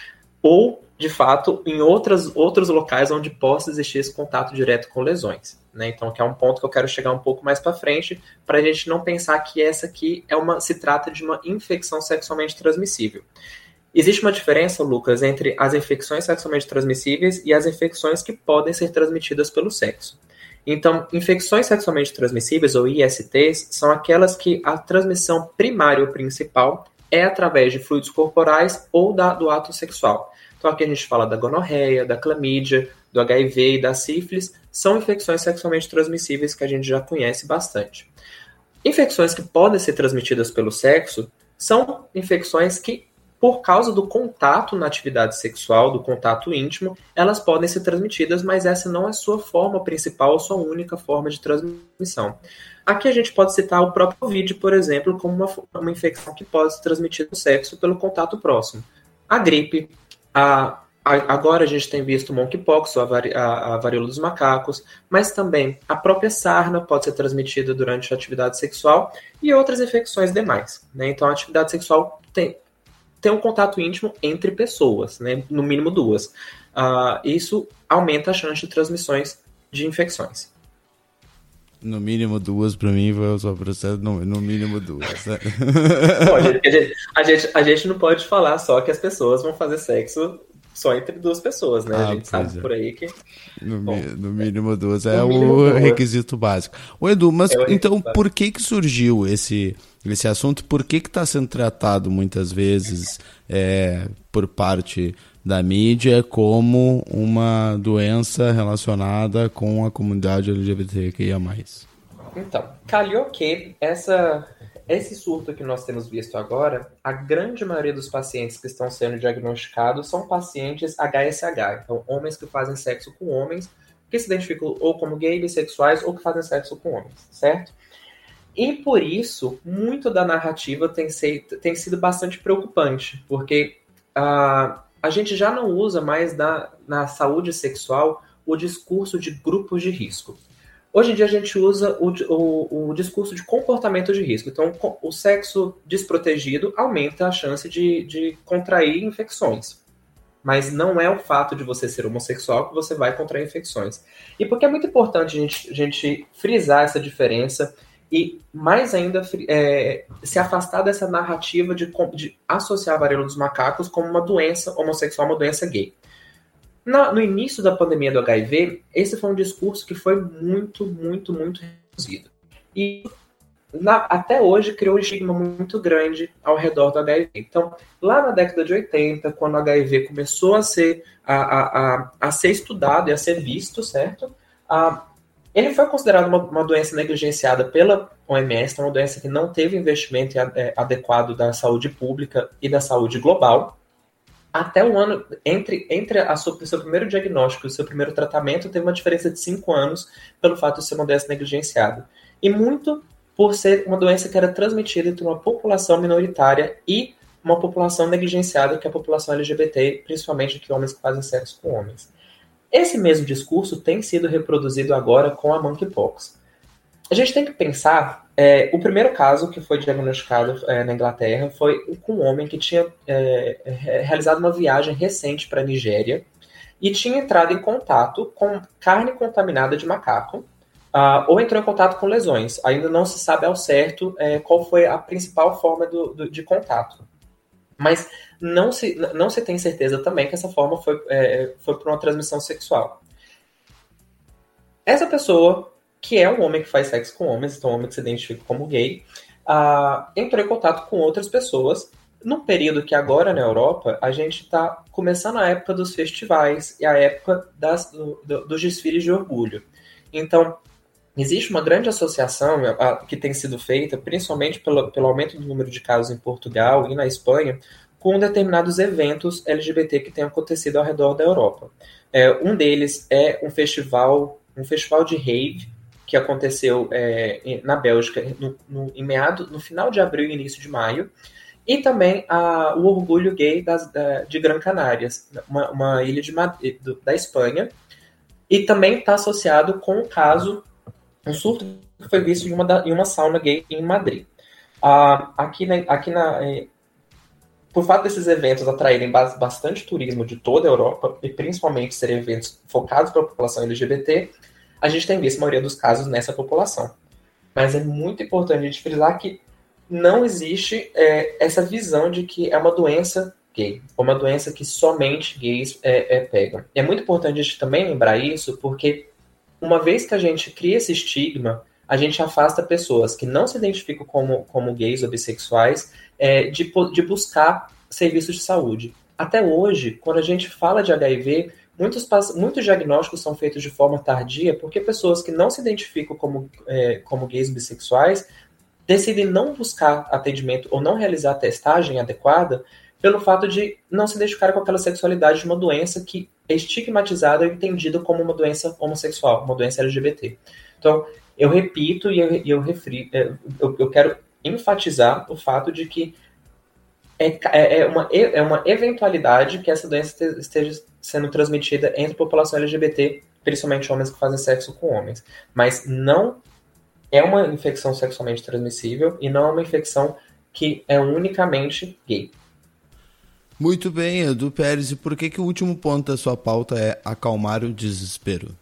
ou, de fato, em outras, outros locais onde possa existir esse contato direto com lesões. Né? Então, que é um ponto que eu quero chegar um pouco mais para frente, para a gente não pensar que essa aqui é uma, se trata de uma infecção sexualmente transmissível. Existe uma diferença, Lucas, entre as infecções sexualmente transmissíveis e as infecções que podem ser transmitidas pelo sexo. Então, infecções sexualmente transmissíveis, ou ISTs, são aquelas que a transmissão primária ou principal é através de fluidos corporais ou da, do ato sexual. Então, aqui a gente fala da gonorreia, da clamídia, do HIV e da sífilis, são infecções sexualmente transmissíveis que a gente já conhece bastante. Infecções que podem ser transmitidas pelo sexo são infecções que, por causa do contato na atividade sexual, do contato íntimo, elas podem ser transmitidas, mas essa não é sua forma principal sua única forma de transmissão. Aqui a gente pode citar o próprio Covid, por exemplo, como uma, uma infecção que pode ser transmitida no sexo pelo contato próximo. A gripe, a Agora a gente tem visto o monkeypox, a, vari, a, a, varíola dos macacos, mas também a própria sarna pode ser transmitida durante a atividade sexual e outras infecções demais. Né? Então a atividade sexual tem, tem um contato íntimo entre pessoas, né? no mínimo duas. Uh, isso aumenta a chance de transmissões de infecções. No mínimo duas, para mim, foi só processo, no, no mínimo duas. Né? Bom, a, gente, a, gente, a gente não pode falar só que as pessoas vão fazer sexo só entre duas pessoas, né? Ah, a gente sabe é. por aí que. No, Bom, no mínimo duas é o requisito básico. O Edu, mas é então por que que surgiu esse, esse assunto? Por que que está sendo tratado muitas vezes é, por parte da mídia como uma doença relacionada com a comunidade LGBTQIA+. Então, calhou que essa esse surto que nós temos visto agora, a grande maioria dos pacientes que estão sendo diagnosticados são pacientes HSH, então homens que fazem sexo com homens, que se identificam ou como gay, bissexuais ou que fazem sexo com homens, certo? E por isso, muito da narrativa tem, ser, tem sido bastante preocupante, porque uh, a gente já não usa mais na, na saúde sexual o discurso de grupos de risco. Hoje em dia a gente usa o, o, o, discurso de comportamento de risco. Então, o sexo desprotegido aumenta a chance de, de contrair infecções. Mas não é o fato de você ser homossexual que você vai contrair infecções. E porque é muito importante a gente, a gente frisar essa diferença e, mais ainda, é, se afastar dessa narrativa de, de associar a varíola dos macacos como uma doença homossexual, uma doença gay. Na, no início da pandemia do HIV, esse foi um discurso que foi muito, muito, muito reduzido. E na, até hoje criou um estigma muito grande ao redor do HIV. Então, lá na década de 80, quando o HIV começou a ser, a, a, a, a ser estudado e a ser visto, certo? A, ele foi considerado uma, uma, doença negligenciada pela OMS, então uma doença que não teve investimento é, adequado da saúde pública e da saúde global até o ano, entre, entre a sua, o seu primeiro diagnóstico e o seu primeiro tratamento, teve uma diferença de 5 anos pelo fato de ser uma doença negligenciada. E muito por ser uma doença que era transmitida entre uma população minoritária e uma população negligenciada, que é a população LGBT, principalmente de homens que fazem sexo com homens. Esse mesmo discurso tem sido reproduzido agora com a monkeypox. A gente tem que pensar é, o primeiro caso que foi diagnosticado é, na Inglaterra foi com um homem que tinha é, realizado uma viagem recente para a Nigéria e tinha entrado em contato com carne contaminada de macaco uh, ou entrou em contato com lesões. Ainda não se sabe ao certo é, qual foi a principal forma do, do, de contato. Mas não se, não se tem certeza também que essa forma foi, é, foi por uma transmissão sexual. Essa pessoa que é um homem que faz sexo com homens, então um homem que se identifica como gay, uh, entrou em contato com outras pessoas num período que agora na Europa a gente está começando a época dos festivais e a época das, do, do, dos desfiles de orgulho. Então, existe uma grande associação que tem sido feita, principalmente pelo, pelo aumento do número de casos em Portugal e na Espanha, com determinados eventos LGBT que têm acontecido ao redor da Europa. É, um deles é um festival, um festival de rave que aconteceu é, na Bélgica no, no, em meado, no final de abril e início de maio, e também a, o orgulho gay das, da, de Gran Canárias, uma, uma ilha de, da Espanha, e também está associado com o caso, um surto que foi visto em uma, da, em uma sauna gay em Madrid. Ah, aqui na, aqui na, eh, por fato desses eventos atraírem bastante turismo de toda a Europa, e principalmente serem eventos focados para a população LGBT, a gente tem visto a maioria dos casos nessa população. Mas é muito importante a gente frisar que não existe é, essa visão de que é uma doença gay, ou uma doença que somente gays é, é, pegam. E é muito importante a gente também lembrar isso, porque uma vez que a gente cria esse estigma, a gente afasta pessoas que não se identificam como, como gays ou bissexuais é, de, de buscar serviços de saúde. Até hoje, quando a gente fala de HIV, muitos, muitos diagnósticos são feitos de forma tardia porque pessoas que não se identificam como, é, como gays ou bissexuais decidem não buscar atendimento ou não realizar a testagem adequada pelo fato de não se identificar com aquela sexualidade de uma doença que é estigmatizada e entendida como uma doença homossexual, uma doença LGBT. Então, eu repito e eu, eu, refri, é, eu, eu quero enfatizar o fato de que é, é, é, uma, é uma eventualidade que essa doença esteja sendo transmitida entre a população LGBT, principalmente homens que fazem sexo com homens. Mas não é uma infecção sexualmente transmissível e não é uma infecção que é unicamente gay. Muito bem, Edu Pérez. E por que, que o último ponto da sua pauta é acalmar o desespero?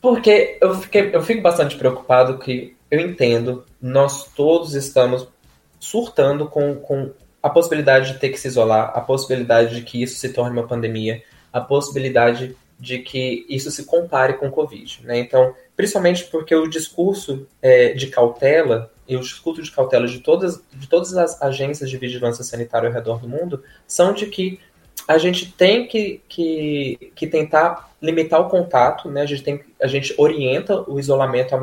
Porque eu, fiquei, eu fico bastante preocupado que eu entendo, nós todos estamos surtando com, com a possibilidade de ter que se isolar, a possibilidade de que isso se torne uma pandemia, a possibilidade de que isso se compare com o Covid. Né? Então, principalmente porque o discurso é, de cautela e o discurso de cautela de todas, de todas as agências de vigilância sanitária ao redor do mundo são de que a gente tem que, que, que tentar limitar o contato, né? a, gente tem, a gente orienta o isolamento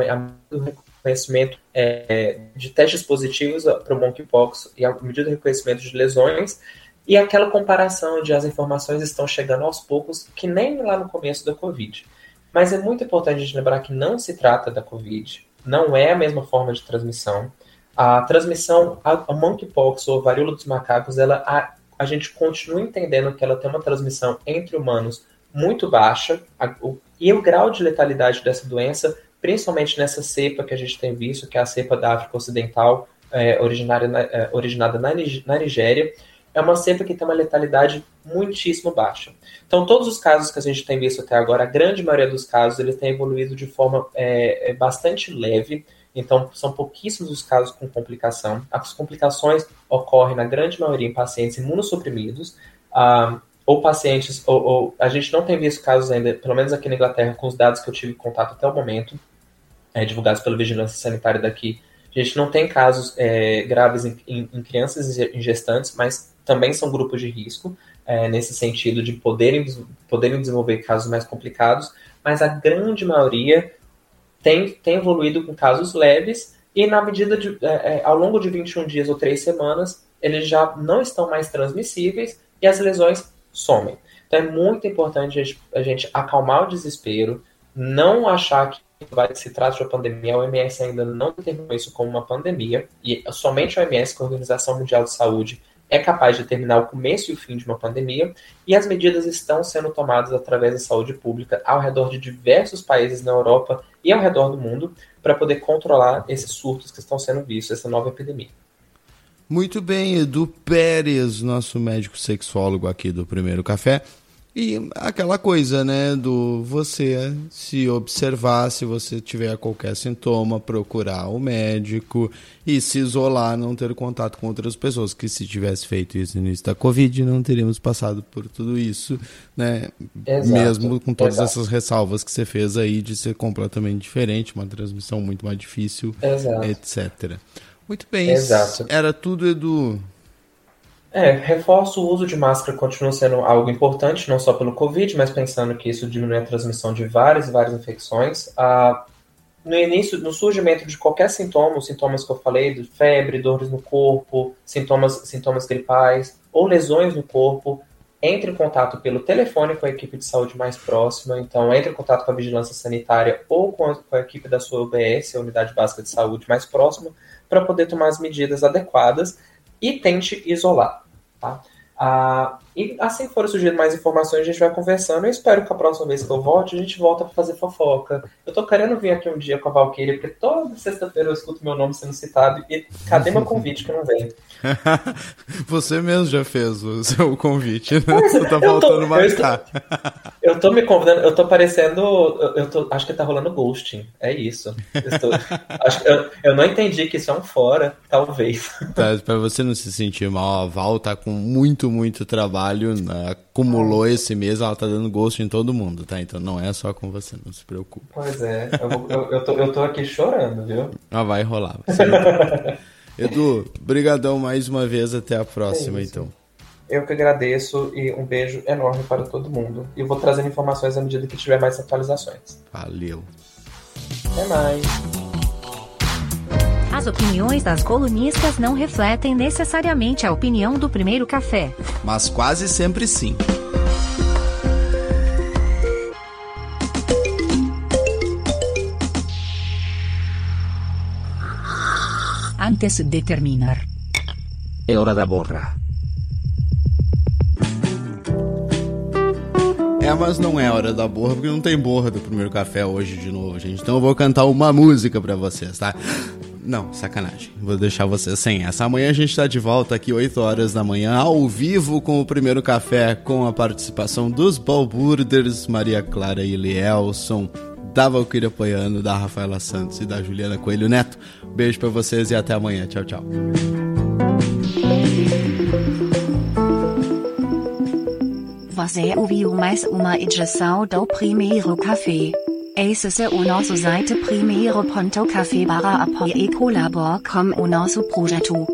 do reconhecimento é, de testes positivos para o monkeypox e a medida de reconhecimento de lesões, e aquela comparação de as informações estão chegando aos poucos, que nem lá no começo da Covid. Mas é muito importante a gente lembrar que não se trata da Covid, não é a mesma forma de transmissão. A transmissão, a monkeypox ou a varíola dos macacos, ela, a, a gente continua entendendo que ela tem uma transmissão entre humanos muito baixa, a, o, e o grau de letalidade dessa doença, principalmente nessa cepa que a gente tem visto, que é a cepa da África Ocidental, é, originária na, é, originada na, na Nigéria, é uma cepa que tem uma letalidade muitíssimo baixa. Então, todos os casos que a gente tem visto até agora, a grande maioria dos casos, eles têm evoluído de forma é, é, bastante leve. Então, são pouquíssimos os casos com complicação. As complicações ocorrem, na grande maioria, em pacientes imunossuprimidos, ah, ou pacientes, ou, ou, a gente não tem visto casos ainda, pelo menos aqui na Inglaterra, com os dados que eu tive contato até o momento, é, divulgados pela Vigilância Sanitária daqui, a gente não tem casos é, graves em, em, em crianças e gestantes, mas também são grupos de risco, é, nesse sentido de poderem, poderem desenvolver casos mais complicados, mas a grande maioria tem, tem evoluído com casos leves e na medida de, é, é ao longo de 21 dias ou 3 semanas, eles já não estão mais transmissíveis e as lesões somem. Então é muito importante a gente, a gente acalmar o desespero, não achar que vai se trata de uma pandemia, a OMS ainda não determinou isso como uma pandemia, e somente a OMS, que é a Organização Mundial de Saúde, é capaz de determinar o começo e o fim de uma pandemia, e as medidas estão sendo tomadas através da saúde pública ao redor de diversos países na Europa e ao redor do mundo para poder controlar esses surtos que estão sendo vistos, essa nova epidemia. Muito bem, Edu Pérez, nosso médico sexólogo aqui do Primeiro Café. E aquela coisa, né, do você se observar, se você tiver qualquer sintoma, procurar o médico e se isolar, não ter contato com outras pessoas. Que se tivesse feito isso no início da Covid, não teríamos passado por tudo isso, né? Exato, Mesmo com todas exato. essas ressalvas que você fez aí de ser completamente diferente, uma transmissão muito mais difícil, Exato. etc. Muito bem. Exato. Era tudo, Edu. É, reforço o uso de máscara continua sendo algo importante, não só pelo Covid, mas pensando que isso diminui a transmissão de várias e várias infecções. Ah, no início, no surgimento de qualquer sintoma, os sintomas que eu falei, de febre, dores no corpo, sintomas, sintomas gripais ou lesões no corpo, entre em contato pelo telefone com a equipe de saúde mais próxima. Então, entre em contato com a vigilância sanitária ou com a, com a equipe da sua UBS, a Unidade Básica de Saúde mais próxima, para poder tomar as medidas adequadas e tente isolar. Tá? Ah, e assim que forem surgindo mais informações, a gente vai conversando. Eu espero que a próxima vez que eu volte, a gente volta para fazer fofoca. Eu tô querendo vir aqui um dia com a Valkyria, porque toda sexta-feira eu escuto meu nome sendo citado. E cadê meu convite que não vem? Você mesmo já fez o seu convite, né? É, Você tá tô- faltando eu marcar. Eu tô me convidando, eu tô parecendo. Eu, tô, acho que tá rolando ghosting. É isso. Eu, estou- acho eu, eu não entendi que isso é um fora, talvez. Tá, pra você não se sentir mal, a Val tá com muito, muito trabalho, né? acumulou esse mês, ela tá dando gosto em todo mundo, tá? Então não é só com você, não se preocupe. Pois é, eu, vou- eu, eu, tô, eu tô aqui chorando, viu? Ah, vai rolar. não- Edu, brigadão mais uma vez, até a próxima, É então. Eu que agradeço e um beijo enorme para todo mundo. E vou trazendo informações à medida que tiver mais atualizações. Valeu. Até mais. As opiniões das colunistas não refletem necessariamente a opinião do primeiro café. Mas quase sempre sim. Antes de terminar. É hora da borra. É, mas não é hora da borra, porque não tem borra do primeiro café hoje de novo, gente. Então eu vou cantar uma música pra vocês, tá? Não, sacanagem. Vou deixar vocês sem essa. Amanhã a gente tá de volta aqui, 8 horas da manhã, ao vivo com o primeiro café, com a participação dos Balburders, Maria Clara e Lielson, da Valkyria Poiano, da Rafaela Santos e da Juliana Coelho Neto. Beijo pra vocês e até amanhã. Tchau, tchau. Ouviu mais uma edição do Primeiro Café. Acesse o nosso site primeiro.café para apoiar e colaborar com o nosso projeto.